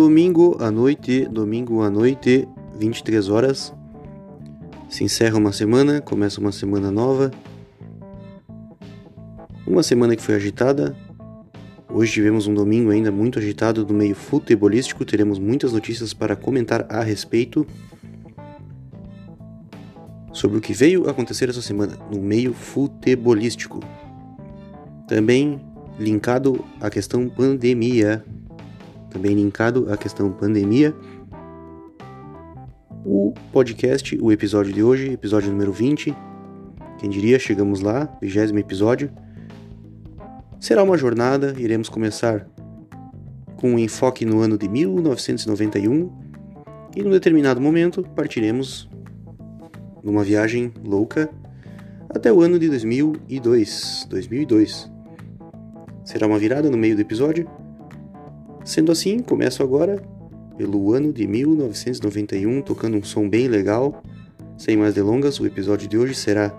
Domingo à noite, domingo à noite, 23 horas. Se encerra uma semana, começa uma semana nova. Uma semana que foi agitada. Hoje tivemos um domingo ainda muito agitado do meio futebolístico. Teremos muitas notícias para comentar a respeito sobre o que veio acontecer essa semana no meio futebolístico. Também linkado à questão pandemia também linkado à questão pandemia. O podcast, o episódio de hoje, episódio número 20, quem diria, chegamos lá, vigésimo episódio. Será uma jornada, iremos começar com um enfoque no ano de 1991 e num determinado momento partiremos numa viagem louca até o ano de 2002. 2002. Será uma virada no meio do episódio Sendo assim, começo agora pelo ano de 1991, tocando um som bem legal. Sem mais delongas, o episódio de hoje será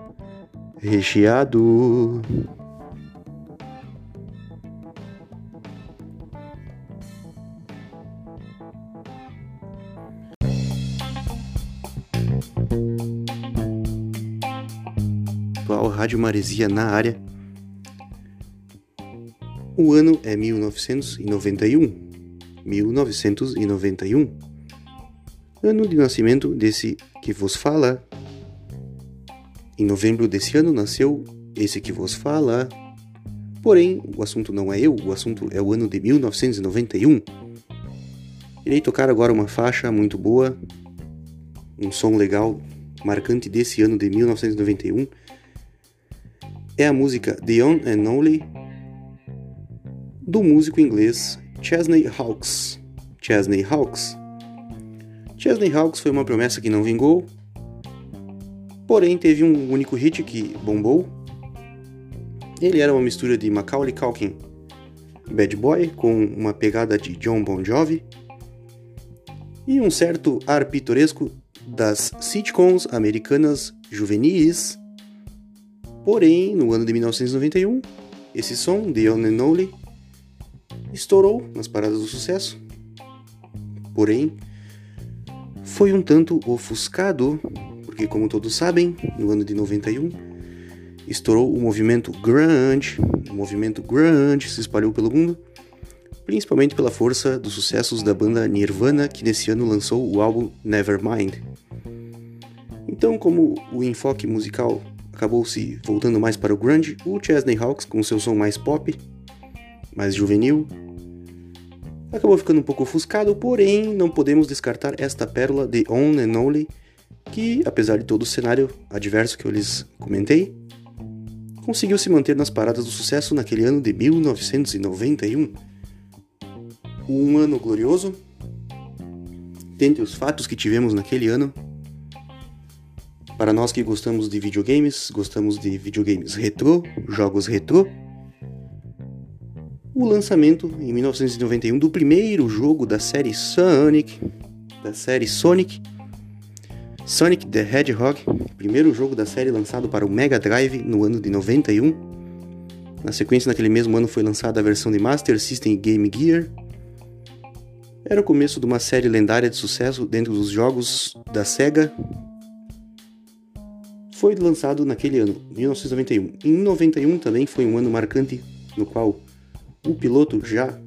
recheado. Rádio Maresia na área o ano é 1991. 1991. Ano de nascimento desse que vos fala. Em novembro desse ano nasceu esse que vos fala. Porém, o assunto não é eu, o assunto é o ano de 1991. Irei tocar agora uma faixa muito boa, um som legal, marcante desse ano de 1991. É a música The On and Only do músico inglês Chesney Hawkes. Chesney Hawkes. Chesney Hawkes foi uma promessa que não vingou, porém teve um único hit que bombou. Ele era uma mistura de Macaulay Culkin, Bad Boy, com uma pegada de John Bon Jovi e um certo ar pitoresco das sitcoms americanas juvenis. Porém, no ano de 1991, esse som, The One and estourou nas paradas do sucesso. Porém, foi um tanto ofuscado, porque como todos sabem, no ano de 91 estourou o movimento grunge, o movimento grunge se espalhou pelo mundo, principalmente pela força dos sucessos da banda Nirvana, que nesse ano lançou o álbum Nevermind. Então, como o enfoque musical acabou se voltando mais para o grunge, o Chesney Hawkes, com seu som mais pop, mais juvenil, acabou ficando um pouco ofuscado, porém não podemos descartar esta pérola de On and Only, que, apesar de todo o cenário adverso que eu lhes comentei, conseguiu se manter nas paradas do sucesso naquele ano de 1991. Um ano glorioso. Dentre os fatos que tivemos naquele ano, para nós que gostamos de videogames, gostamos de videogames retrô, jogos retrô, o lançamento em 1991 do primeiro jogo da série Sonic, da série Sonic, Sonic the Hedgehog, primeiro jogo da série lançado para o Mega Drive no ano de 91. Na sequência, naquele mesmo ano foi lançada a versão de Master System e Game Gear. Era o começo de uma série lendária de sucesso dentro dos jogos da Sega. Foi lançado naquele ano, 1991. Em 91 também foi um ano marcante no qual o piloto já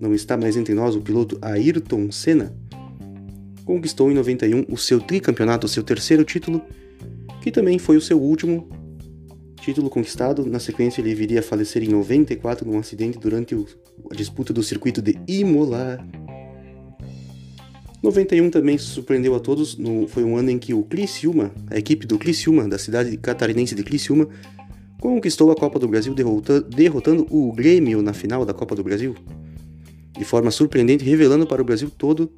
não está mais entre nós, o piloto Ayrton Senna conquistou em 91 o seu tricampeonato, o seu terceiro título, que também foi o seu último título conquistado. Na sequência, ele viria a falecer em 94 num acidente durante a disputa do circuito de Imola. 91 também surpreendeu a todos, no, foi um ano em que o Criciúma, a equipe do Criciúma, da cidade catarinense de Criciúma, conquistou a Copa do Brasil derrotando o Grêmio na final da Copa do Brasil. De forma surpreendente, revelando para o Brasil todo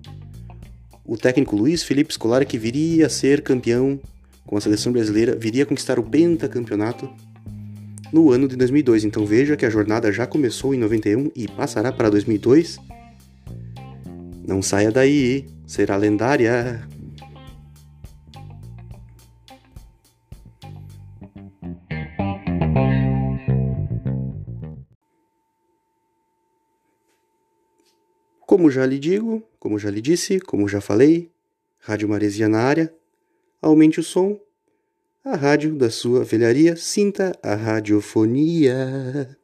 o técnico Luiz Felipe Scolari que viria a ser campeão com a seleção brasileira, viria a conquistar o pentacampeonato no ano de 2002. Então veja que a jornada já começou em 91 e passará para 2002. Não saia daí, será lendária. Como já lhe digo, como já lhe disse, como já falei, Rádio Maresia na área, aumente o som, a rádio da sua velharia, sinta a radiofonia.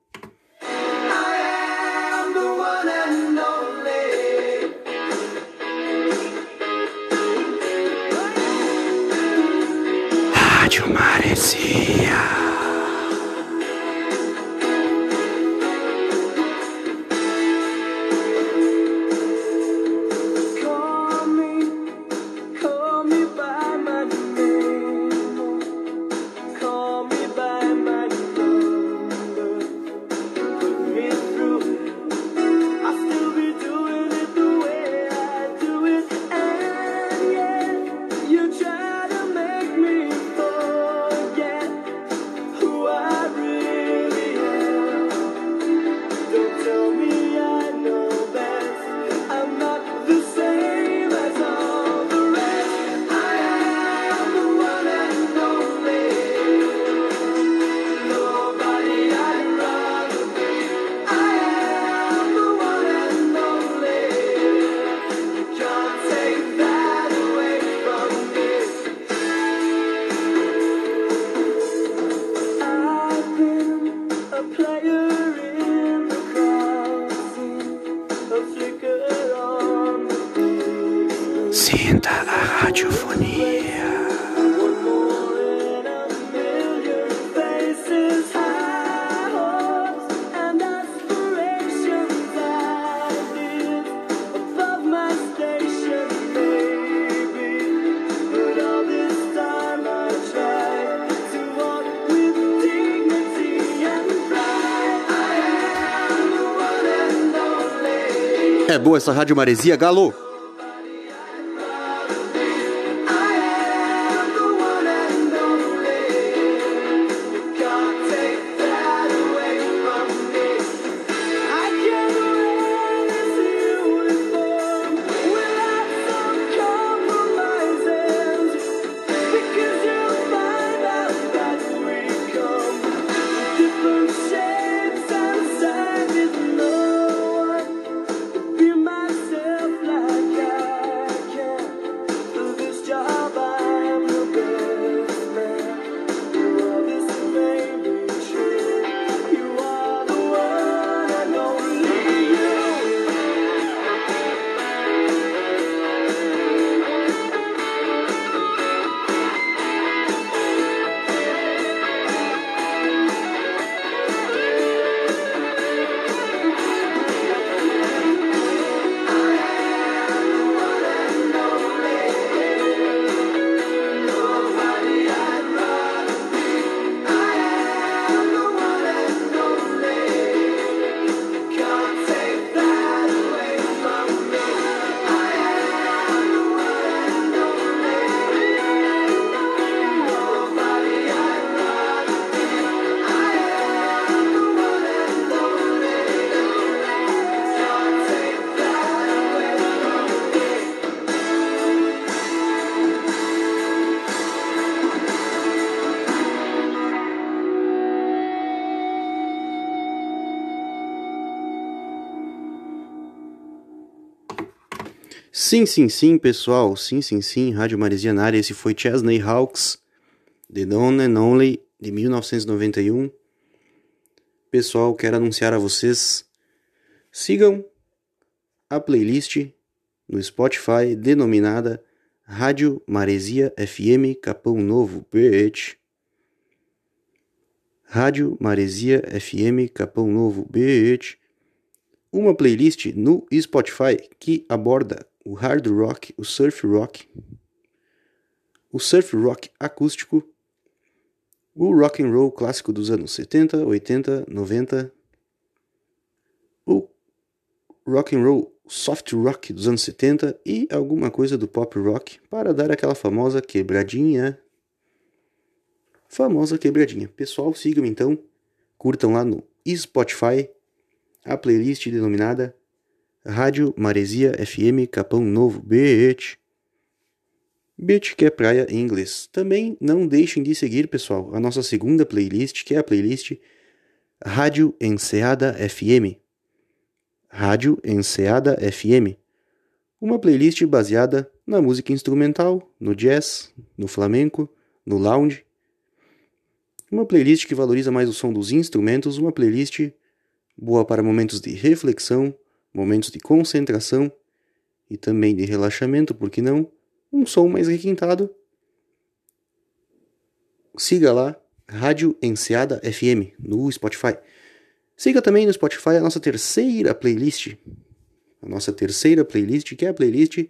Boa essa Rádio Maresia, Galo! Sim, sim, sim, pessoal. Sim, sim, sim. Rádio Maresia na área. Esse foi Chesney Hawks, The One and Only, de 1991. Pessoal, quero anunciar a vocês. Sigam a playlist no Spotify denominada Rádio Maresia FM Capão Novo, bitch. Rádio Maresia FM Capão Novo, bitch. Uma playlist no Spotify que aborda o hard rock, o surf rock, o surf rock acústico, o rock and roll clássico dos anos 70, 80, 90, o rock and roll soft rock dos anos 70 e alguma coisa do pop rock para dar aquela famosa quebradinha. Famosa quebradinha. Pessoal, sigam então, curtam lá no Spotify a playlist denominada Rádio Maresia FM Capão Novo, beach. Beach que é praia em inglês. Também não deixem de seguir, pessoal, a nossa segunda playlist, que é a playlist Rádio Enseada FM. Rádio Enseada FM, uma playlist baseada na música instrumental, no jazz, no flamenco, no lounge. Uma playlist que valoriza mais o som dos instrumentos, uma playlist boa para momentos de reflexão, momentos de concentração e também de relaxamento, por que não? Um som mais requintado. Siga lá, Rádio Enseada FM, no Spotify. Siga também no Spotify a nossa terceira playlist. A nossa terceira playlist, que é a playlist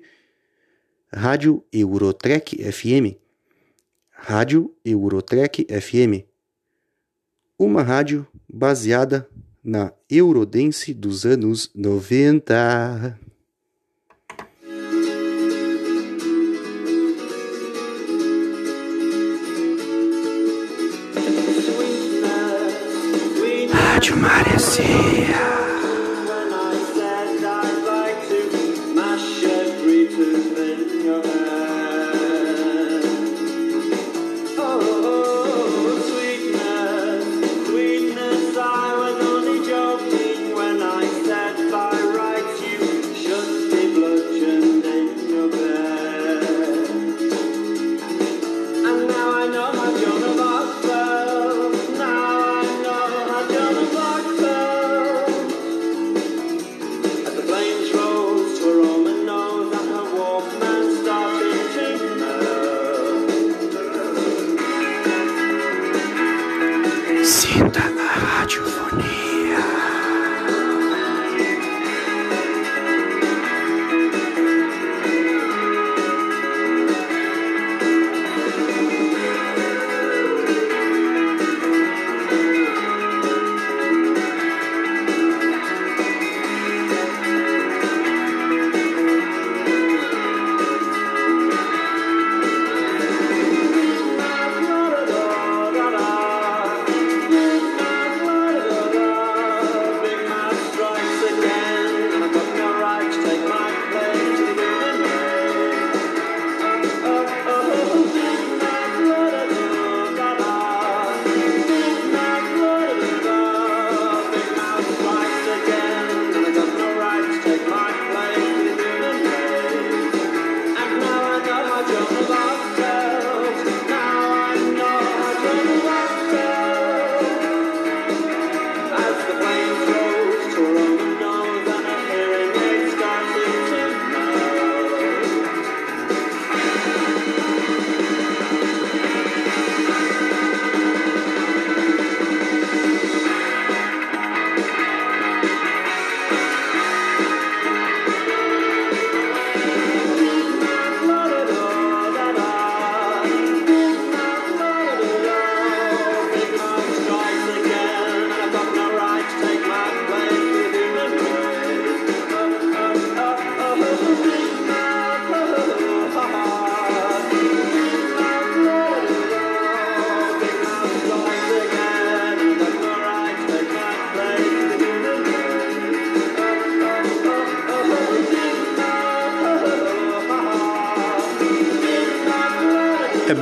Rádio Eurotrek FM. Rádio Eurotrek FM. Uma rádio baseada na Eurodance dos anos 90. Rádio Maresia.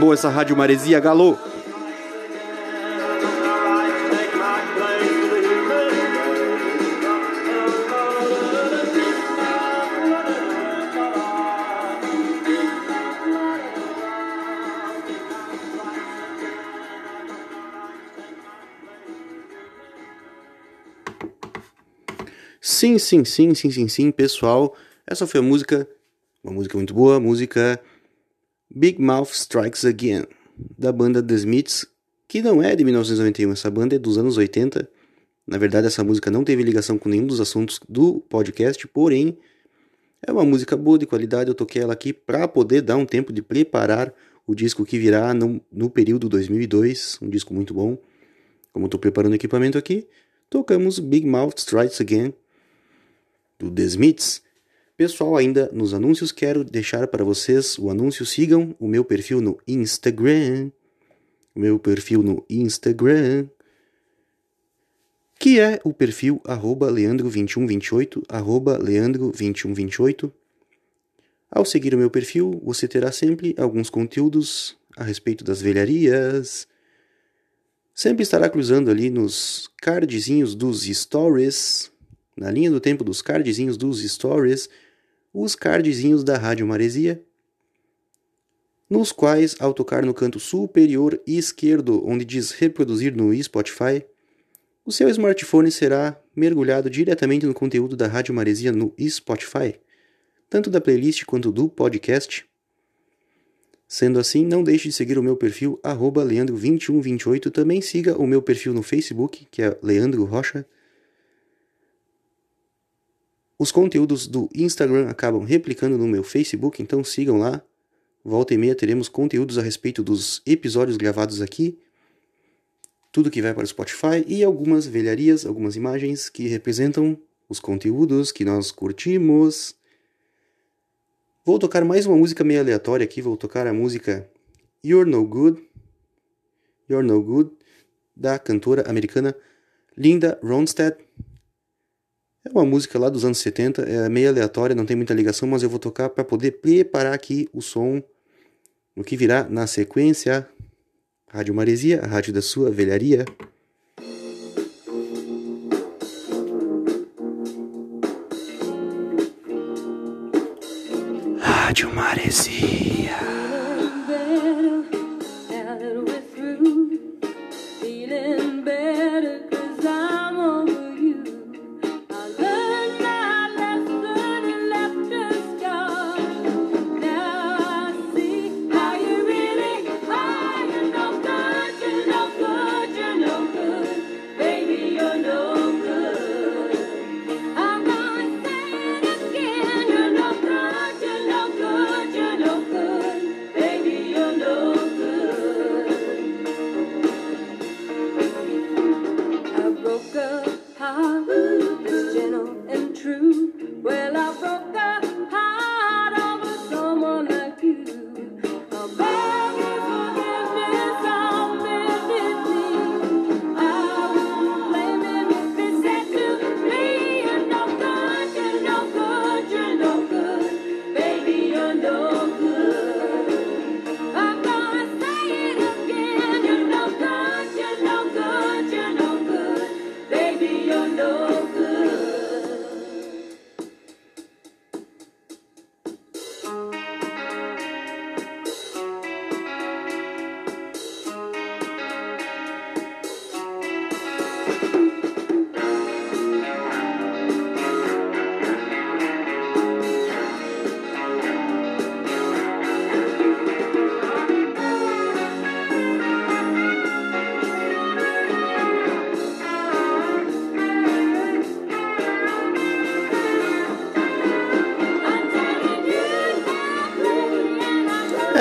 Boa essa Rádio Maresia, Galô! Sim, sim, sim, sim, sim, sim, pessoal. Essa foi a música, uma música muito boa, música Big Mouth Strikes Again, da banda The Smiths, que não é de 1991, essa banda é dos anos 80. Na verdade, essa música não teve ligação com nenhum dos assuntos do podcast, porém, é uma música boa, de qualidade. Eu toquei ela aqui para poder dar um tempo de preparar o disco que virá no, no período 2002, um disco muito bom. Como estou preparando o equipamento aqui, tocamos Big Mouth Strikes Again, do The Smiths. Pessoal, ainda nos anúncios, quero deixar para vocês o anúncio. Sigam o meu perfil no Instagram. O meu perfil no Instagram. Que é o perfil leandro2128, leandro2128. Ao seguir o meu perfil, você terá sempre alguns conteúdos a respeito das velharias. Sempre estará cruzando ali nos cardzinhos dos stories na linha do tempo dos cardzinhos dos stories, os cardzinhos da Rádio Maresia, nos quais, ao tocar no canto superior esquerdo, onde diz reproduzir no Spotify, o seu smartphone será mergulhado diretamente no conteúdo da Rádio Maresia no Spotify, tanto da playlist quanto do podcast. Sendo assim, não deixe de seguir o meu perfil leandro2128, também siga o meu perfil no Facebook, que é Leandro Rocha. Os conteúdos do Instagram acabam replicando no meu Facebook, então sigam lá. Volta e meia teremos conteúdos a respeito dos episódios gravados aqui, tudo que vai para o Spotify e algumas velharias, algumas imagens que representam os conteúdos que nós curtimos. Vou tocar mais uma música meio aleatória aqui, vou tocar a música You're No Good, You're No Good, da cantora americana Linda Ronstadt. É uma música lá dos anos 70, é meio aleatória, não tem muita ligação, mas eu vou tocar para poder preparar aqui o som no que virá na sequência. Rádio Maresia, a rádio da sua velharia. Rádio Maresia.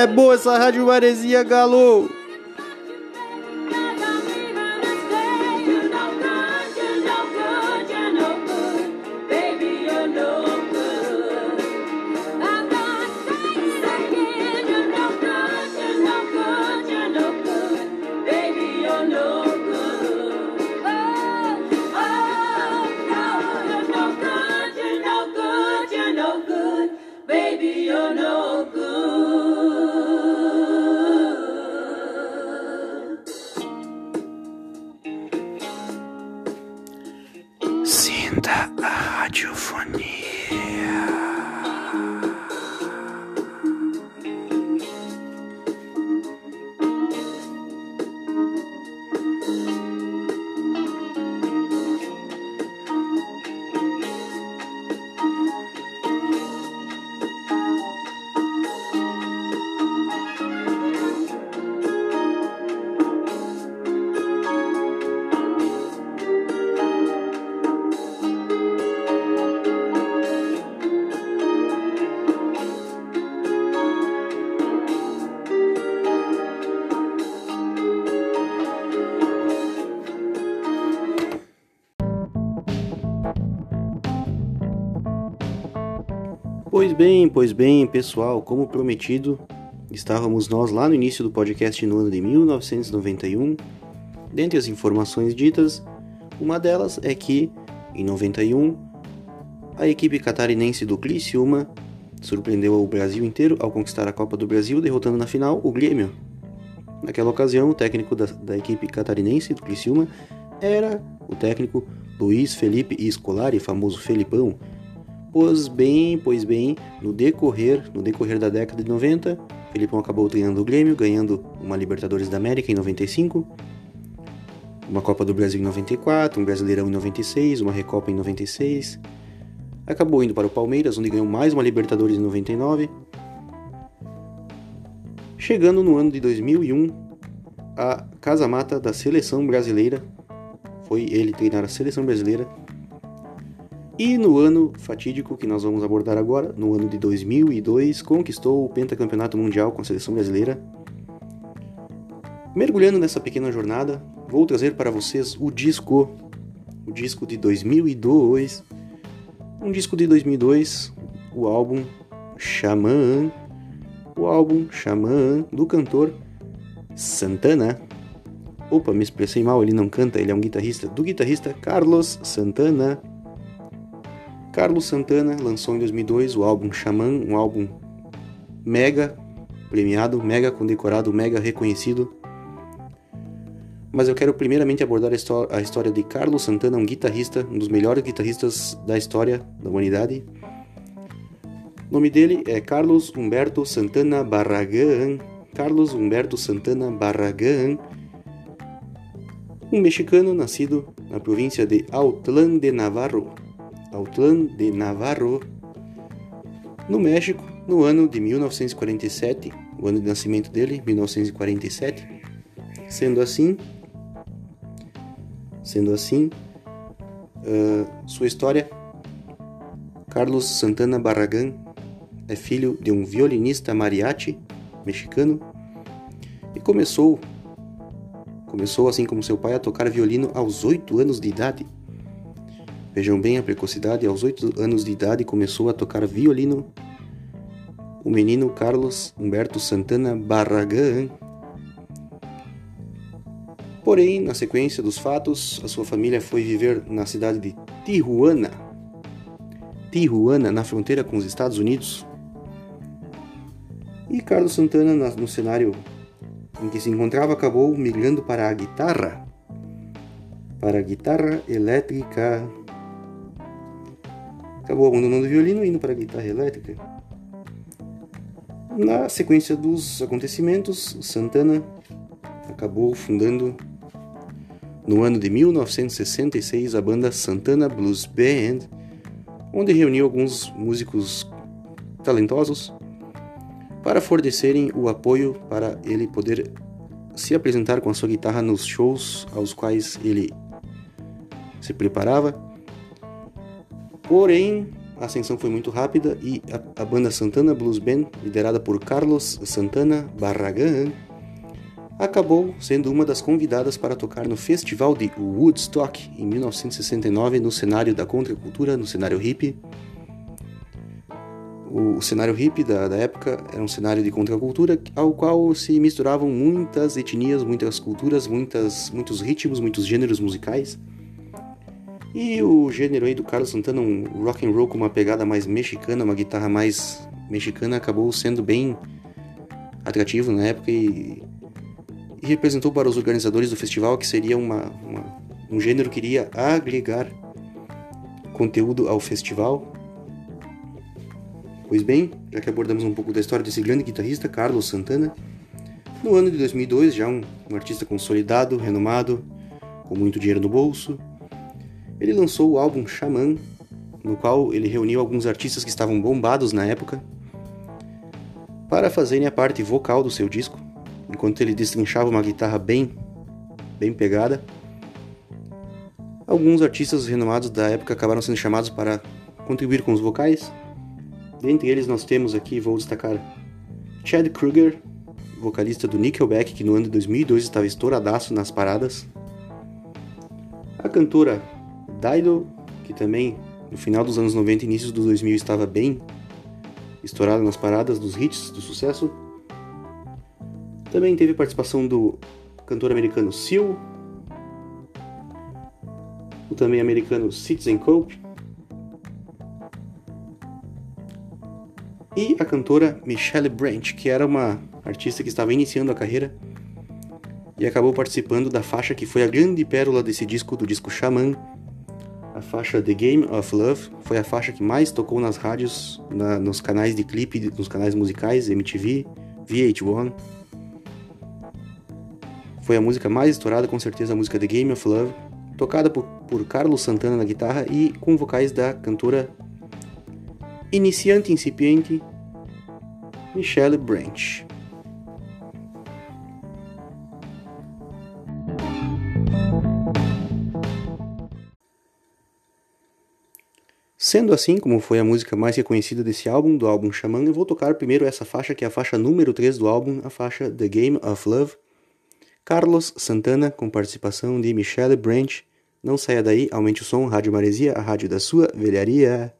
É boa essa rádio Maresia Galo! Bem, pois bem, pessoal, como prometido, estávamos nós lá no início do podcast no ano de 1991. Dentre as informações ditas, uma delas é que, em 91, a equipe catarinense do Criciúma surpreendeu o Brasil inteiro ao conquistar a Copa do Brasil, derrotando na final o Grêmio. Naquela ocasião, o técnico da, da equipe catarinense do Criciúma era o técnico Luiz Felipe Scolari, famoso Felipão. Pois bem, pois bem, no decorrer, no decorrer da década de 90, Felipão acabou treinando o Grêmio, ganhando uma Libertadores da América em 95, uma Copa do Brasil em 94, um Brasileirão em 96, uma Recopa em 96. Acabou indo para o Palmeiras, onde ganhou mais uma Libertadores em 99. Chegando no ano de 2001, a casa mata da seleção brasileira. Foi ele treinar a seleção brasileira e no ano fatídico que nós vamos abordar agora, no ano de 2002, conquistou o pentacampeonato mundial com a seleção brasileira. Mergulhando nessa pequena jornada, vou trazer para vocês o disco, o disco de 2002, um disco de 2002, o álbum Xamã, o álbum Xamã do cantor Santana. Opa, me expressei mal, ele não canta, ele é um guitarrista, do guitarrista Carlos Santana. Carlos Santana lançou em 2002 o álbum Xamã, um álbum mega premiado, mega condecorado, mega reconhecido. Mas eu quero primeiramente abordar a história de Carlos Santana, um guitarrista, um dos melhores guitarristas da história da humanidade. O nome dele é Carlos Humberto Santana Barragán. Carlos Humberto Santana Barragán, um mexicano nascido na província de Autlán de Navarro, Autlán de Navarro, no México, no ano de 1947, o ano de nascimento dele, 1947. Sendo assim, sendo assim, uh, sua história, Carlos Santana Barragán é filho de um violinista mariachi mexicano e começou, começou assim como seu pai a tocar violino aos oito anos de idade. Vejam bem a precocidade, aos oito anos de idade começou a tocar violino o menino Carlos Humberto Santana Barragán. Porém, na sequência dos fatos, a sua família foi viver na cidade de Tijuana, Tijuana, na fronteira com os Estados Unidos. E Carlos Santana, no cenário em que se encontrava, acabou migrando para a guitarra, para a guitarra elétrica acabou abandonando o violino e indo para a guitarra elétrica. Na sequência dos acontecimentos, Santana acabou fundando no ano de 1966 a banda Santana Blues Band, onde reuniu alguns músicos talentosos para fornecerem o apoio para ele poder se apresentar com a sua guitarra nos shows aos quais ele se preparava Porém, a ascensão foi muito rápida e a, a banda Santana Blues Band, liderada por Carlos Santana Barragan, acabou sendo uma das convidadas para tocar no festival de Woodstock em 1969 no cenário da contracultura, no cenário hippie. O, o cenário hippie da, da, época era um cenário de contracultura ao qual se misturavam muitas etnias, muitas culturas, muitas, muitos ritmos, muitos gêneros musicais. E o gênero aí do Carlos Santana, um rock and roll com uma pegada mais mexicana, uma guitarra mais mexicana, acabou sendo bem atrativo na época e, e representou para os organizadores do festival que seria uma, uma, um gênero que iria agregar conteúdo ao festival. Pois bem, já que abordamos um pouco da história desse grande guitarrista, Carlos Santana, no ano de 2002, já um, um artista consolidado, renomado, com muito dinheiro no bolso, ele lançou o álbum Xamã, no qual ele reuniu alguns artistas que estavam bombados na época para fazerem a parte vocal do seu disco, enquanto ele destrinchava uma guitarra bem, bem pegada. Alguns artistas renomados da época acabaram sendo chamados para contribuir com os vocais. Dentre eles nós temos aqui, vou destacar Chad Kruger, vocalista do Nickelback, que no ano de 2002 estava estouradaço nas paradas. A cantora Dido, que também no final dos anos 90 e início dos 2000 estava bem estourado nas paradas dos hits do sucesso. Também teve participação do cantor americano Seal, o também americano Citizen Cope e a cantora Michelle Branch, que era uma artista que estava iniciando a carreira e acabou participando da faixa que foi a grande pérola desse disco, do disco Xamã, A faixa The Game of Love foi a faixa que mais tocou nas rádios, na, nos canais de clipe, nos canais musicais, MTV, VH1. Foi a música mais estourada, com certeza, a música The Game of Love, tocada por, por Carlos Santana na guitarra e com vocais da cantora iniciante incipiente Michelle Branch. Sendo assim, como foi a música mais reconhecida desse álbum, do álbum Xamã, eu vou tocar primeiro essa faixa, que é a faixa número 3 do álbum, a faixa The Game of Love. Carlos Santana, com participação de Michelle Branch. Não saia daí, aumente o som, Rádio Maresia, a rádio da sua velharia.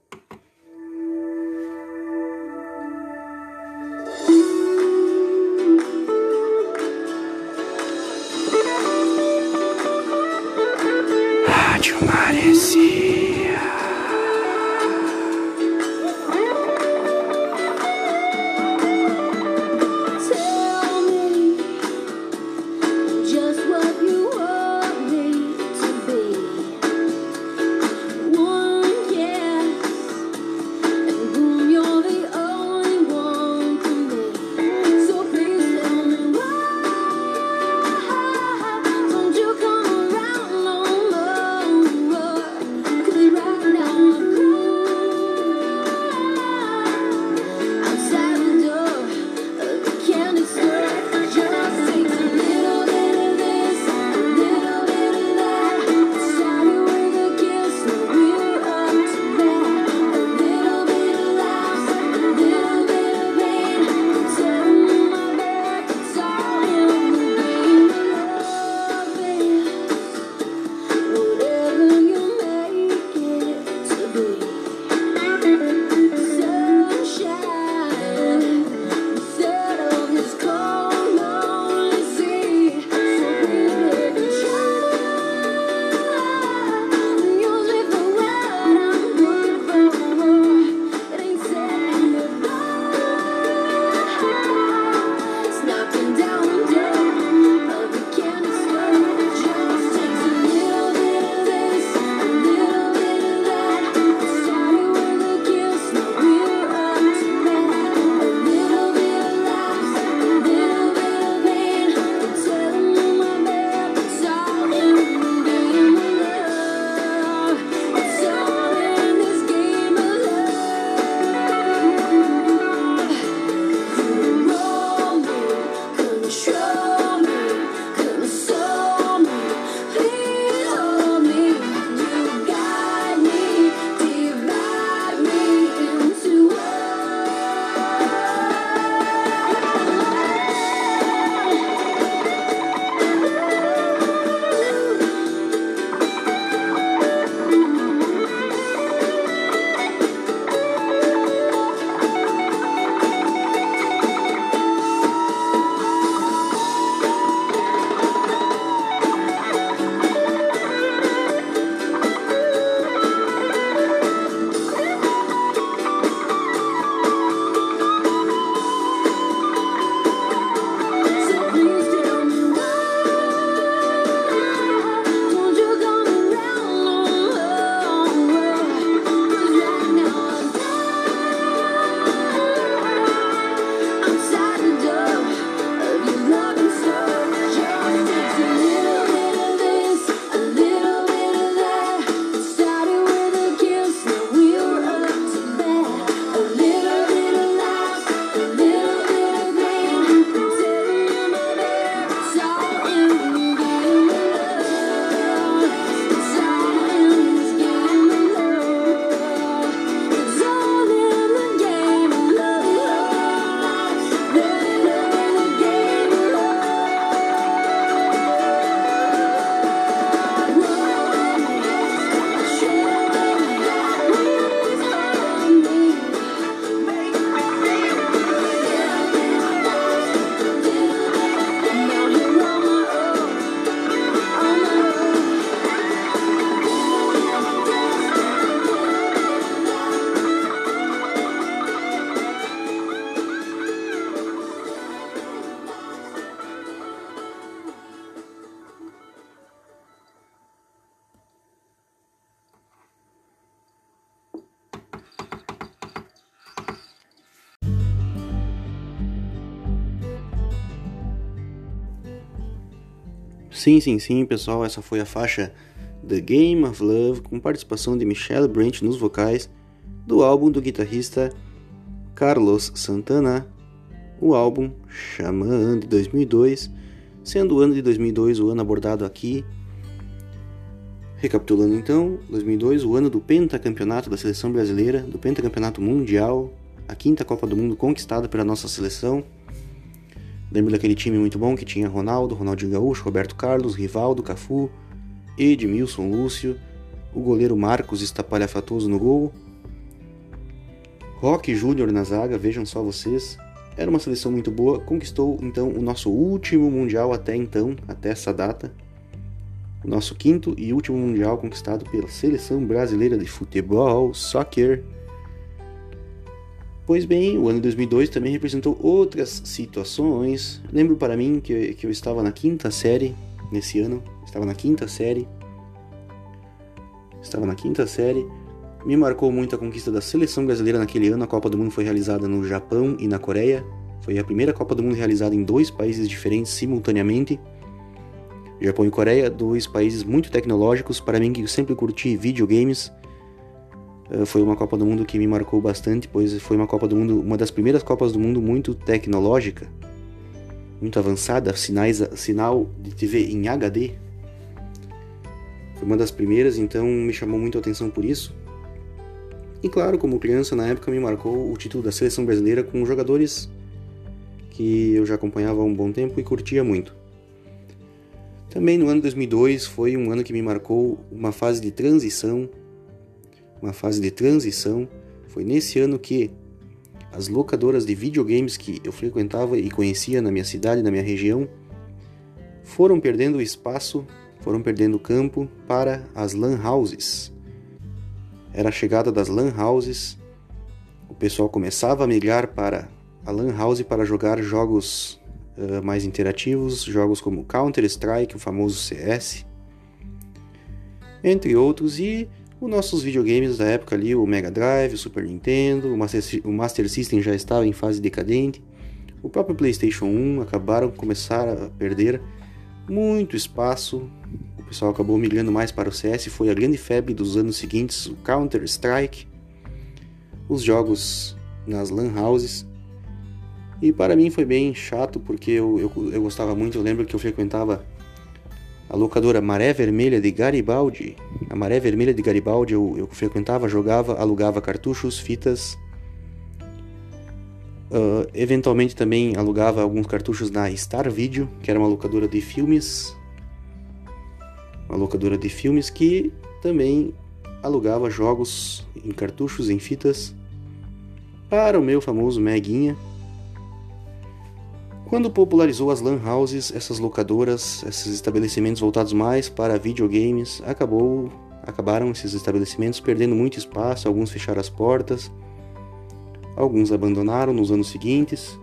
Sim, sim, sim, pessoal, essa foi a faixa The Game of Love com participação de Michelle Branch nos vocais do álbum do guitarrista Carlos Santana, o álbum Xamã de 2002, sendo o ano de 2002 o ano abordado aqui. Recapitulando então, 2002, o ano do pentacampeonato da seleção brasileira, do pentacampeonato mundial, a quinta Copa do Mundo conquistada pela nossa seleção. Lembro daquele time muito bom que tinha Ronaldo, Ronaldinho Gaúcho, Roberto Carlos, Rivaldo, Cafu, Edmilson Lúcio, o goleiro Marcos Estapalhafatoso no gol, Roque Júnior na zaga, vejam só vocês. Era uma seleção muito boa, conquistou então o nosso último mundial até então, até essa data. O nosso quinto e último mundial conquistado pela seleção brasileira de futebol, soccer. Pois bem, o ano de 2002 também representou outras situações. Lembro para mim que, que eu estava na quinta série nesse ano, estava na quinta série. Estava na quinta série. Me marcou muito a conquista da seleção brasileira naquele ano. A Copa do Mundo foi realizada no Japão e na Coreia. Foi a primeira Copa do Mundo realizada em dois países diferentes simultaneamente. Japão e Coreia, dois países muito tecnológicos. Para mim, que sempre curti videogames, foi uma Copa do Mundo que me marcou bastante, pois foi uma Copa do Mundo, uma das primeiras Copas do Mundo muito tecnológica, muito avançada, sinais, sinal de TV em HD. Foi uma das primeiras, então me chamou muito a atenção por isso. E claro, como criança na época me marcou o título da seleção brasileira com jogadores que eu já acompanhava há um bom tempo e curtia muito. Também no ano 2002 foi um ano que me marcou uma fase de transição uma fase de transição. Foi nesse ano que as locadoras de videogames que eu frequentava e conhecia na minha cidade, na minha região, foram perdendo espaço, foram perdendo campo para as LAN houses. Era a chegada das LAN houses, o pessoal começava a migrar para a LAN house para jogar jogos uh, mais interativos, jogos como Counter-Strike, o famoso CS, entre outros, e os nossos videogames da época ali, o Mega Drive, o Super Nintendo, o Master, o Master System já estava em fase decadente. O próprio PlayStation 1 acabaram começar a perder muito espaço. O pessoal acabou migrando mais para o CS, foi a grande febre dos anos seguintes, o Counter-Strike, os jogos nas LAN houses. E para mim foi bem chato porque eu, eu, eu gostava muito, eu lembro que eu frequentava a locadora Maré Vermelha de Garibaldi. A Maré Vermelha de Garibaldi eu, eu frequentava, jogava, alugava cartuchos, fitas. Uh, eventualmente também alugava alguns cartuchos na Star Video, que era uma locadora de filmes. Uma locadora de filmes que também alugava jogos em cartuchos, em fitas. Para o meu famoso Meguinha. Quando popularizou as LAN houses, essas locadoras, esses estabelecimentos voltados mais para videogames, acabou, acabaram esses estabelecimentos perdendo muito espaço, alguns fecharam as portas, alguns abandonaram nos anos seguintes.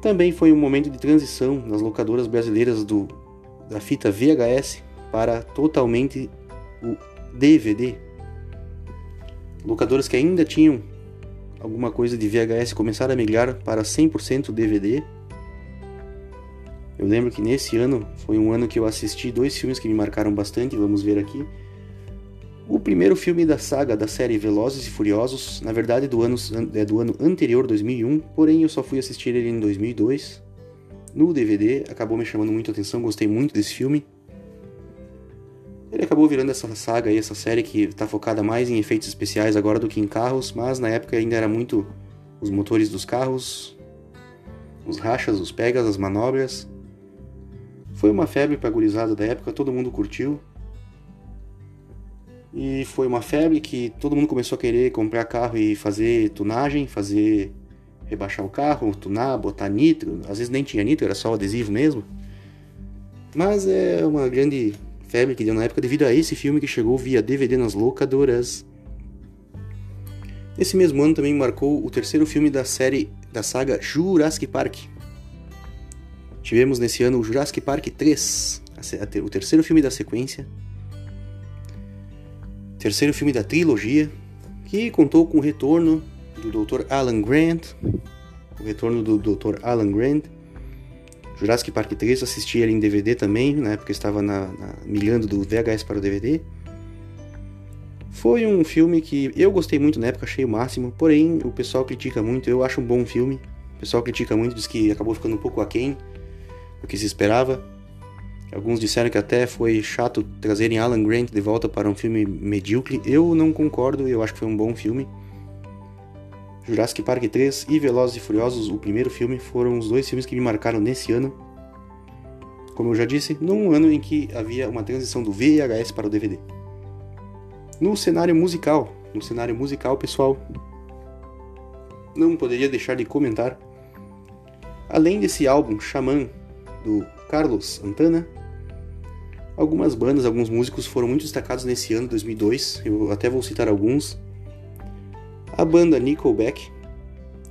Também foi um momento de transição nas locadoras brasileiras do, da fita VHS para totalmente o DVD. Locadoras que ainda tinham alguma coisa de VHS começaram a migrar para 100% DVD. Eu lembro que nesse ano foi um ano que eu assisti dois filmes que me marcaram bastante, vamos ver aqui. O primeiro filme da saga da série Velozes e Furiosos, na verdade do ano, é do ano anterior, 2001, porém eu só fui assistir ele em 2002. No DVD, acabou me chamando muito a atenção, gostei muito desse filme. Ele acabou virando essa saga aí, essa série que está focada mais em efeitos especiais agora do que em carros, mas na época ainda era muito os motores dos carros, os rachas, os pegas, as manobras. Foi uma febre pra gurizada da época, todo mundo curtiu. E foi uma febre que todo mundo começou a querer comprar carro e fazer tunagem, fazer rebaixar o carro, tunar, botar nitro. Às vezes nem tinha nitro, era só o adesivo mesmo. Mas é uma grande febre que deu na época devido a esse filme que chegou via DVD nas locadoras. Esse mesmo ano também marcou o terceiro filme da série da saga Jurassic Park. Tivemos nesse ano o Jurassic Park 3, o terceiro filme da sequência. Terceiro filme da trilogia, que contou com o retorno do Dr. Alan Grant, o retorno do Dr. Alan Grant, Jurassic Park 3 assisti ele em DVD também, na época eu estava na, na, milhando do VHS para o DVD. Foi um filme que eu gostei muito na época, achei o máximo, porém o pessoal critica muito, eu acho um bom filme. O pessoal critica muito, diz que acabou ficando um pouco aquém do que se esperava. Alguns disseram que até foi chato trazerem Alan Grant de volta para um filme medíocre. Eu não concordo, eu acho que foi um bom filme. Jurassic Park 3 e Velozes e Furiosos, o primeiro filme, foram os dois filmes que me marcaram nesse ano. Como eu já disse, num ano em que havia uma transição do VHS para o DVD. No cenário musical, no cenário musical, pessoal, não poderia deixar de comentar. Além desse álbum Xamã do Carlos Santana, algumas bandas, alguns músicos foram muito destacados nesse ano 2002. Eu até vou citar alguns. A banda Nickelback,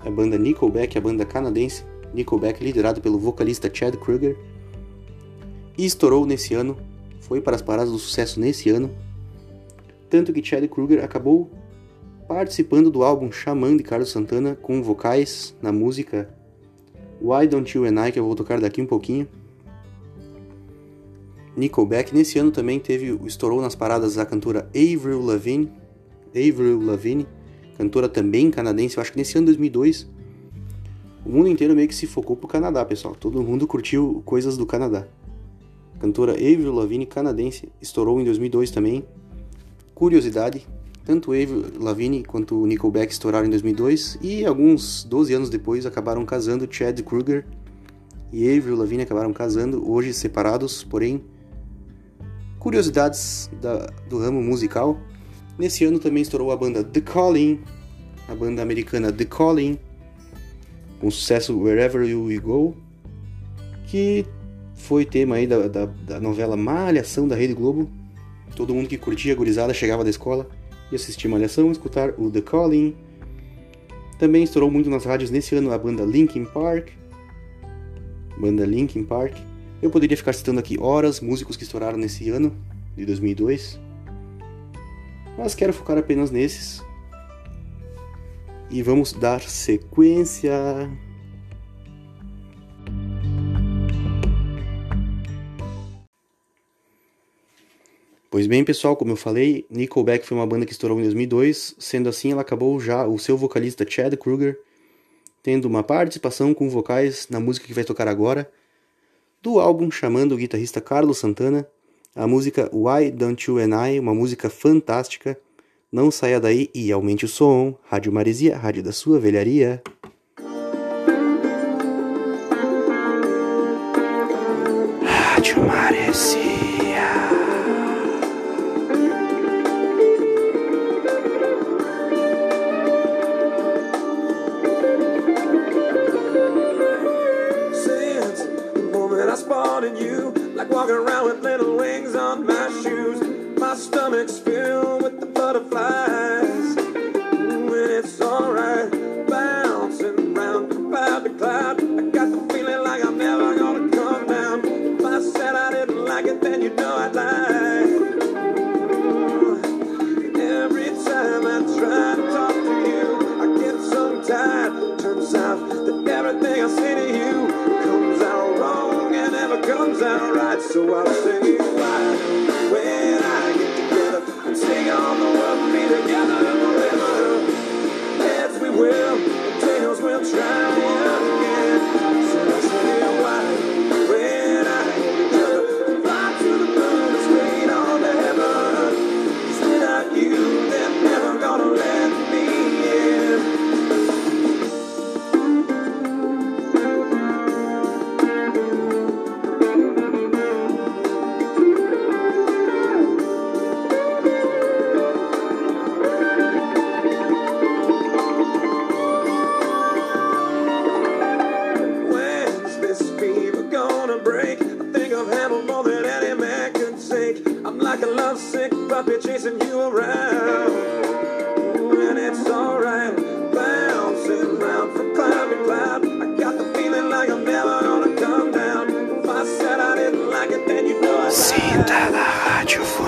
a banda Nickelback, a banda canadense Nickelback, liderado pelo vocalista Chad Kruger, estourou nesse ano, foi para as paradas do sucesso nesse ano, tanto que Chad Kruger acabou participando do álbum Xamã de Carlos Santana com vocais na música Why Don't You and I, que eu vou tocar daqui um pouquinho. Nickelback nesse ano também teve estourou nas paradas a cantora Avril Lavigne, Avril Lavigne, cantora também canadense. Eu acho que nesse ano 2002 o mundo inteiro meio que se focou pro Canadá, pessoal. Todo mundo curtiu coisas do Canadá. cantora Avril Lavigne canadense estourou em 2002 também. Curiosidade, tanto Avril Lavigne quanto Nickelback estouraram em 2002 e alguns 12 anos depois acabaram casando Chad Kruger e Avril Lavigne acabaram casando, hoje separados, porém curiosidades da, do ramo musical. Nesse ano também estourou a banda The Calling, a banda americana The Calling, com sucesso Wherever You Go, que foi tema aí da, da, da novela Malhação da Rede Globo. Todo mundo que curtia a gurizada chegava da escola e assistir Malhação, escutar o The Calling. Também estourou muito nas rádios nesse ano a banda Linkin Park. Banda Linkin Park. Eu poderia ficar citando aqui horas músicos que estouraram nesse ano de 2002. Mas quero focar apenas nesses. E vamos dar sequência. Pois bem, pessoal, como eu falei, Nickelback foi uma banda que estourou em 2002, sendo assim, ela acabou já o seu vocalista Chad Kruger tendo uma participação com vocais na música que vai tocar agora, do álbum chamando o guitarrista Carlos Santana, a música Why Don't You and I, uma música fantástica. Não saia daí e aumente o som. Rádio Maresia, rádio da sua velharia. Rádio Maresia. Lovesick puppy chasing you around. And it's alright, bouncing round from cloud to cloud. I got the feeling like I'm never gonna come down. If I said I didn't like it, then you know I na radiofonia.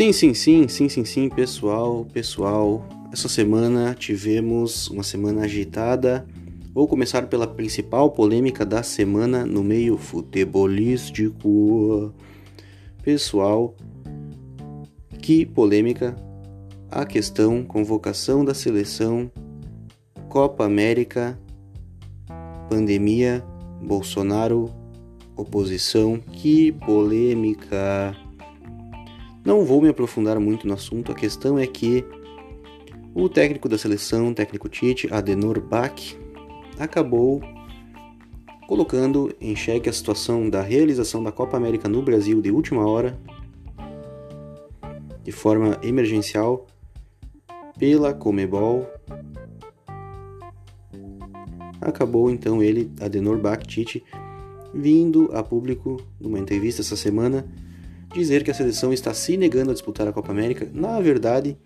Sim, sim, sim, sim, sim, sim, pessoal, pessoal. Essa semana tivemos uma semana agitada. Vou começar pela principal polêmica da semana no meio futebolístico. Pessoal, que polêmica a questão convocação da seleção Copa América, pandemia, Bolsonaro, oposição, que polêmica. Não vou me aprofundar muito no assunto, a questão é que o técnico da seleção, técnico Tite, Adenor Bach, acabou colocando em xeque a situação da realização da Copa América no Brasil de última hora, de forma emergencial, pela Comebol. Acabou então ele, Adenor Bach Tite, vindo a público numa entrevista essa semana dizer que a seleção está se negando a disputar a Copa América, na verdade,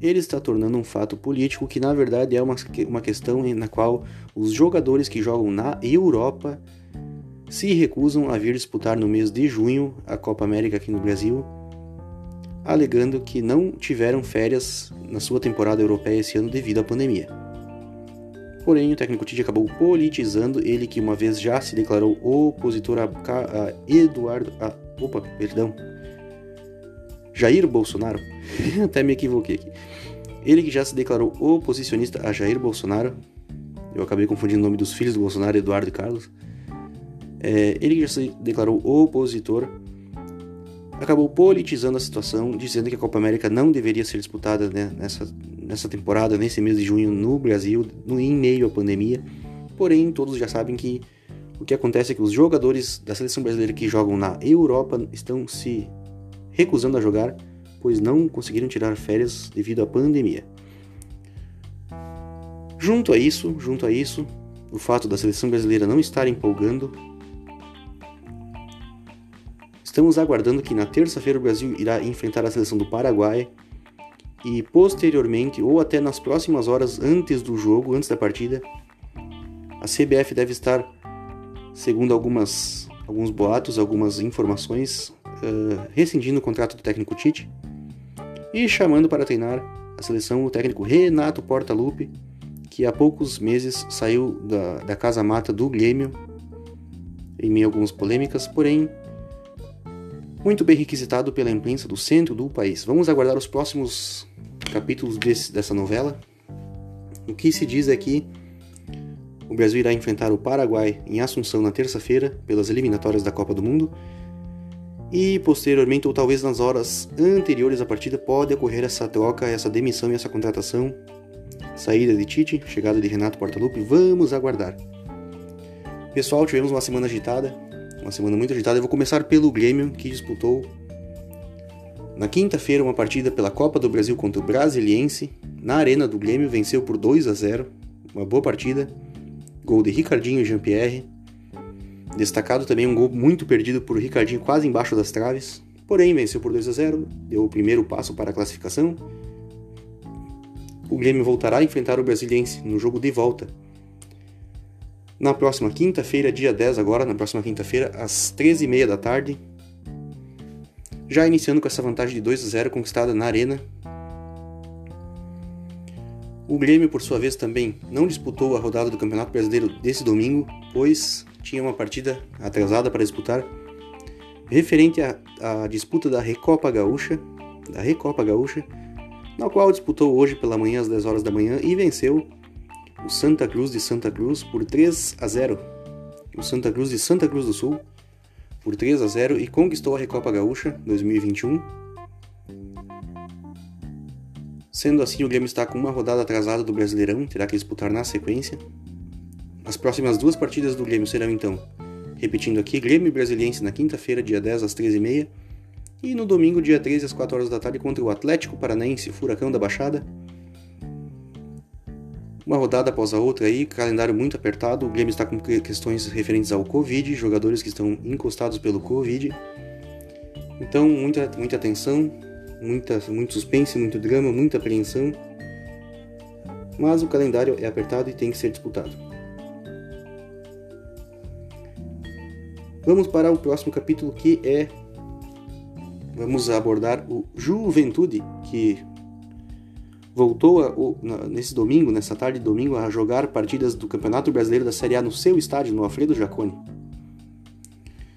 ele está tornando um fato político que, na verdade, é uma, uma questão na qual os jogadores que jogam na Europa se recusam a vir disputar no mês de junho a Copa América aqui no Brasil, alegando que não tiveram férias na sua temporada europeia esse ano devido à pandemia. Porém, o técnico Tite acabou politizando ele que uma vez já se declarou opositor a, a Eduardo. A, opa, perdão. Jair Bolsonaro. Até me equivoquei aqui. Ele que já se declarou oposicionista a Jair Bolsonaro. Eu acabei confundindo o nome dos filhos do Bolsonaro, Eduardo e Carlos. É, ele que já se declarou opositor. Acabou politizando a situação, dizendo que a Copa América não deveria ser disputada né, nessa, nessa temporada, nesse mês de junho, no Brasil, no, em meio à pandemia. Porém, todos já sabem que o que acontece é que os jogadores da seleção brasileira que jogam na Europa estão se recusando a jogar, pois não conseguiram tirar férias devido à pandemia. Junto a isso, junto a isso, o fato da seleção brasileira não estar empolgando, estamos aguardando que na terça-feira o Brasil irá enfrentar a seleção do Paraguai e posteriormente, ou até nas próximas horas antes do jogo, antes da partida, a CBF deve estar, segundo algumas, alguns boatos, algumas informações, uh, rescindindo o contrato do técnico Tite e chamando para treinar a seleção o técnico Renato Portaluppi, que há poucos meses saiu da, da casa mata do Grêmio em meio a algumas polêmicas, porém muito bem requisitado pela imprensa do centro do país. Vamos aguardar os próximos capítulos desse, dessa novela. O que se diz é que o Brasil irá enfrentar o Paraguai em Assunção na terça-feira pelas eliminatórias da Copa do Mundo E posteriormente, ou talvez nas horas anteriores à partida, pode ocorrer essa troca, essa demissão e essa contratação. Saída de Tite, chegada de Renato Portaluppi, vamos aguardar. Pessoal, tivemos uma semana agitada, uma semana muito agitada. Eu vou começar pelo Grêmio, que disputou na quinta-feira uma partida pela Copa do Brasil contra o Brasiliense. Na arena do Grêmio, venceu por 2 a 0. Uma boa partida. Gol de Ricardinho e Jean-Pierre. Destacado também um gol muito perdido por Ricardinho, quase embaixo das traves. Porém, venceu por 2 a 0, deu o primeiro passo para a classificação. O Grêmio voltará a enfrentar o Brasiliense no jogo de volta. Na próxima quinta-feira, dia 10 agora, na próxima quinta-feira, às 13h30 da tarde. Já iniciando com essa vantagem de 2 a 0 conquistada na Arena. O Grêmio, por sua vez, também não disputou a rodada do Campeonato Brasileiro desse domingo, pois tinha uma partida atrasada para disputar, referente à, disputa da Recopa Gaúcha, da Recopa Gaúcha, na qual disputou hoje pela manhã às 10 horas da manhã e venceu o Santa Cruz de Santa Cruz por 3 a 0. O Santa Cruz de Santa Cruz do Sul por 3 a 0 e conquistou a Recopa Gaúcha 2021. Sendo assim, o Grêmio está com uma rodada atrasada do Brasileirão, terá que disputar na sequência. As próximas duas partidas do Grêmio serão então, repetindo aqui, Grêmio e Brasiliense na quinta-feira, dia 10 às 13h30, e no domingo, dia 13 às 4 horas da tarde, contra o Atlético Paranaense, Furacão da Baixada. Uma rodada após a outra aí, calendário muito apertado, o Grêmio está com questões referentes ao Covid, jogadores que estão encostados pelo Covid. Então, muita, muita atenção, muita, muito suspense, muito drama, muita apreensão. Mas o calendário é apertado e tem que ser disputado. Vamos para o próximo capítulo que é. Vamos abordar o Juventude, que voltou a, o, na, nesse domingo, nessa tarde de domingo, a jogar partidas do Campeonato Brasileiro da Série A no seu estádio, no Alfredo Jaconi.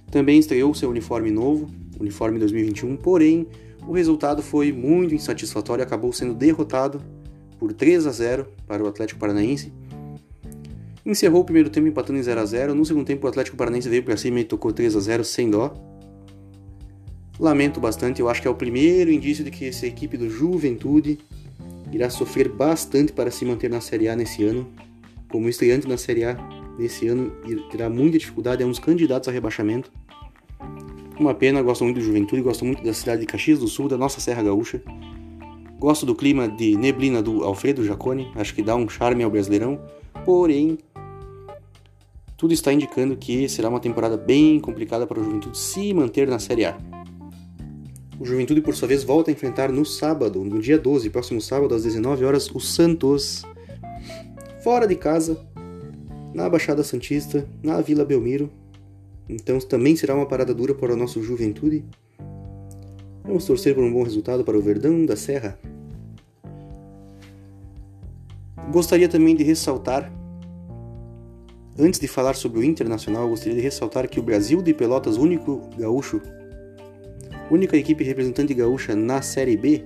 Também estreou seu uniforme novo, uniforme 2021, porém o resultado foi muito insatisfatório, acabou sendo derrotado por 3 a 0 para o Atlético Paranaense. Encerrou o primeiro tempo empatando em 0 a 0 No segundo tempo, o Atlético Paranaense veio para cima e tocou 3 a 0 sem dó. Lamento bastante, eu acho que é o primeiro indício de que essa equipe do Juventude irá sofrer bastante para se manter na Série A nesse ano. Como estreante na Série A nesse ano, terá muita dificuldade, é um dos candidatos a rebaixamento. Uma pena, gosto muito do Juventude, gosto muito da cidade de Caxias do Sul, da nossa Serra Gaúcha. Gosto do clima de neblina do Alfredo Jaconi, acho que dá um charme ao Brasileirão. Porém, tudo está indicando que será uma temporada bem complicada para o Juventude se manter na Série A. O Juventude, por sua vez, volta a enfrentar no sábado, no dia 12, próximo sábado, às 19 horas, o Santos. Fora de casa, na Baixada Santista, na Vila Belmiro. Então também será uma parada dura para o nosso Juventude. Vamos torcer por um bom resultado para o Verdão da Serra. Gostaria também de ressaltar Antes de falar sobre o Internacional, gostaria de ressaltar que o Brasil de Pelotas, único gaúcho, única equipe representante gaúcha na Série B,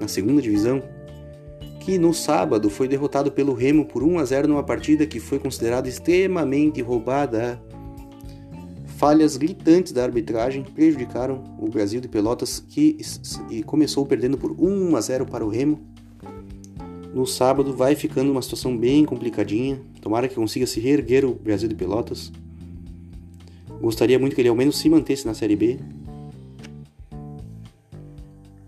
na segunda divisão, que no sábado foi derrotado pelo Remo por 1 a 0 numa partida que foi considerada extremamente roubada. Falhas gritantes da arbitragem prejudicaram o Brasil de Pelotas, que começou perdendo por 1 a 0 para o Remo no sábado vai ficando uma situação bem complicadinha. Tomara que consiga se reerguer o Brasil de Pelotas. Gostaria muito que ele ao menos se mantesse na Série B.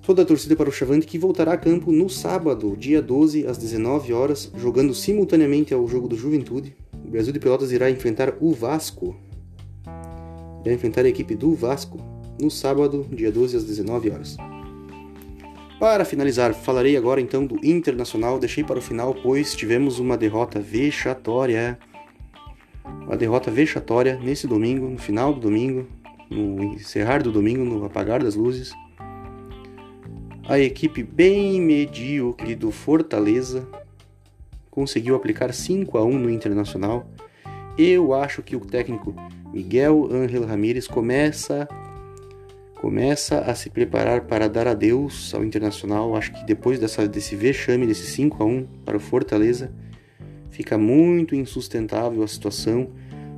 Toda a torcida para o Chavante que voltará a campo no sábado, dia 12, às 19 horas, jogando simultaneamente ao jogo do Juventude. O Brasil de Pelotas irá enfrentar o Vasco. Irá enfrentar a equipe do Vasco no sábado, dia 12, às 19 horas. Para finalizar, falarei agora então do Internacional. Deixei para o final, pois tivemos uma derrota vexatória. Uma derrota vexatória nesse domingo, no final do domingo, no encerrar do domingo, no apagar das luzes. A equipe bem medíocre do Fortaleza conseguiu aplicar 5 a 1 no Internacional. Eu acho que o técnico Miguel Ángel Ramírez começa começa a se preparar para dar adeus ao Internacional. Acho que depois dessa, desse vexame, desse 5 a 1 para o Fortaleza, fica muito insustentável a situação.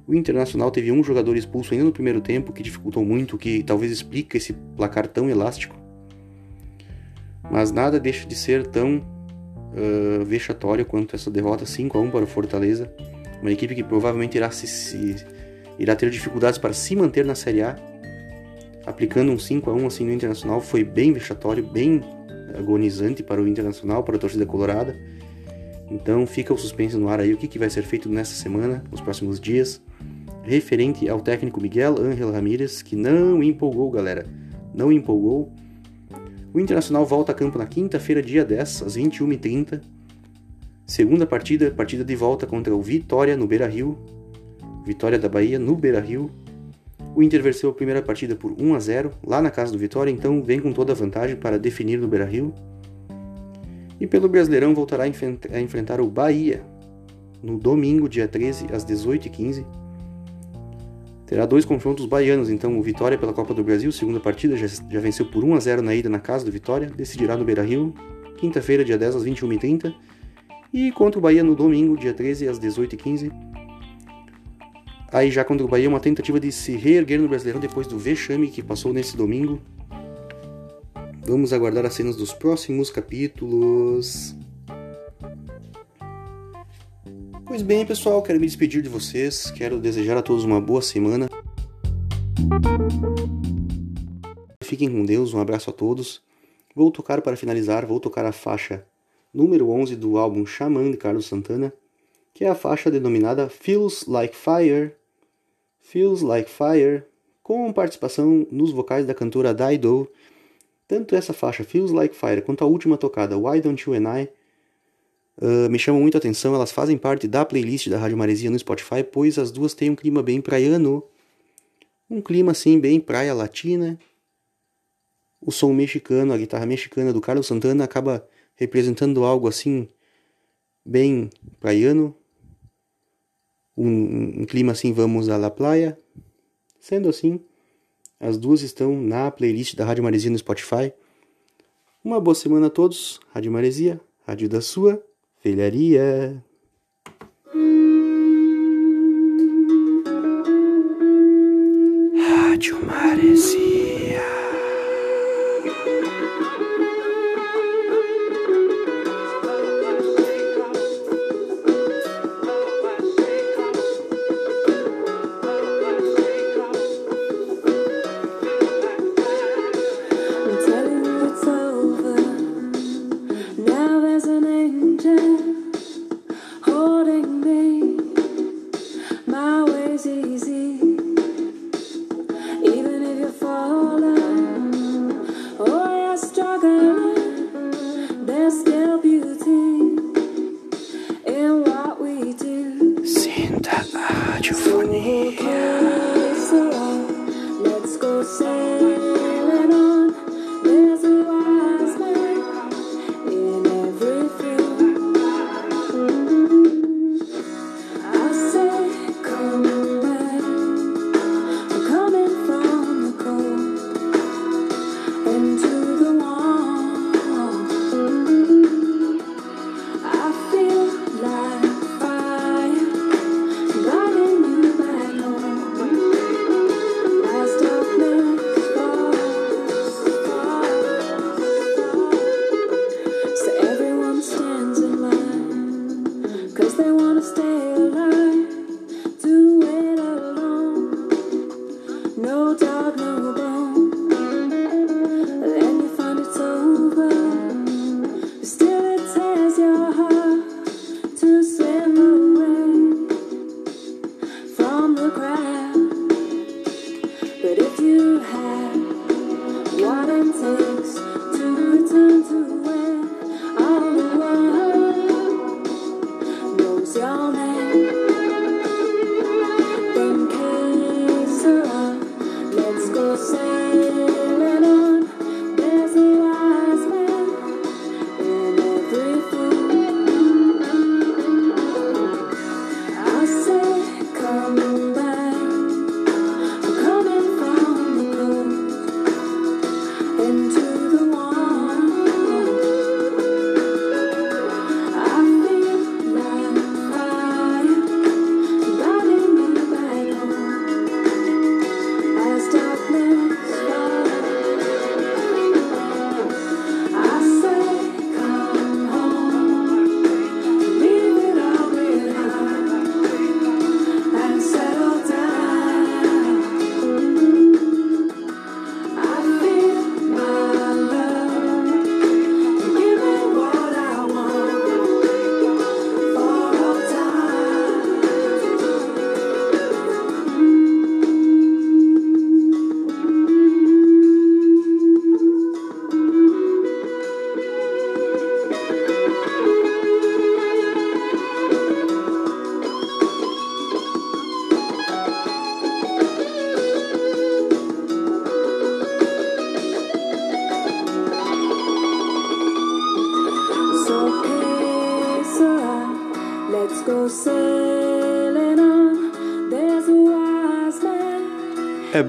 O Internacional teve um jogador expulso ainda no primeiro tempo, que dificultou muito, que talvez explique esse placar tão elástico. Mas nada deixa de ser tão uh, vexatório quanto essa derrota 5 a 1 para o Fortaleza. Uma equipe que provavelmente irá, se, se, irá ter dificuldades para se manter na Série A. Aplicando um 5 a 1 assim no Internacional foi bem vexatório, bem agonizante para o Internacional, para a torcida colorada. Então fica o suspense no ar aí, o que, que vai ser feito nessa semana, nos próximos dias, referente ao técnico Miguel Ángel Ramírez, que não empolgou, galera, não empolgou. O Internacional volta a campo na quinta-feira, dia 10, às 21h30. Segunda partida, partida de volta contra o Vitória no Beira-Rio. Vitória da Bahia no Beira-Rio. O Inter venceu a primeira partida por 1 a 0 lá na casa do Vitória, então vem com toda a vantagem para definir no Beira-Rio. E pelo Brasileirão voltará a enfrentar o Bahia no domingo, dia 13, às 18h15. Terá dois confrontos baianos, então o Vitória pela Copa do Brasil, segunda partida, já, já venceu por 1 a 0 na ida na casa do Vitória, decidirá no Beira-Rio, quinta-feira, dia 10 às 21h30. E contra o Bahia no domingo, dia 13 às 18h15. Aí já contra o Bahia, uma tentativa de se reerguer no Brasileirão depois do vexame que passou nesse domingo. Vamos aguardar as cenas dos próximos capítulos. Pois bem, pessoal, quero me despedir de vocês. Quero desejar a todos uma boa semana. Fiquem com Deus, um abraço a todos. Vou tocar para finalizar, vou tocar a faixa número 11 do álbum Xamã de Carlos Santana, que é a faixa denominada Feels Like Fire. Feels Like Fire, com participação nos vocais da cantora Dido. Tanto essa faixa Feels Like Fire quanto a última tocada Why Don't You and I uh, me chamam muito a atenção. Elas fazem parte da playlist da Rádio Maresia no Spotify, pois as duas têm um clima bem praiano. Um clima assim, bem praia latina. O som mexicano, a guitarra mexicana do Carlos Santana acaba representando algo assim, bem praiano. Um, um clima assim, vamos à la playa. Sendo assim, as duas estão na playlist da Rádio Maresia no Spotify. Uma boa semana a todos. Rádio Maresia, rádio da sua velharia. Rádio Maresia.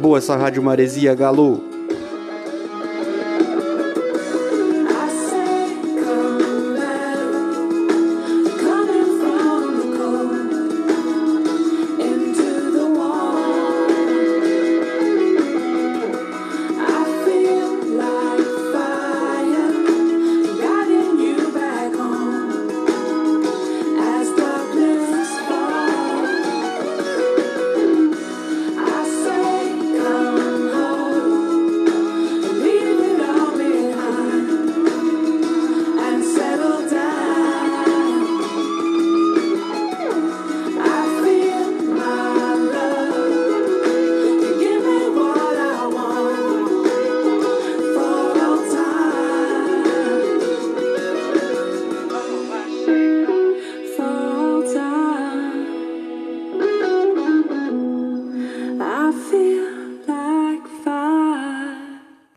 Boa essa rádio maresia, galo.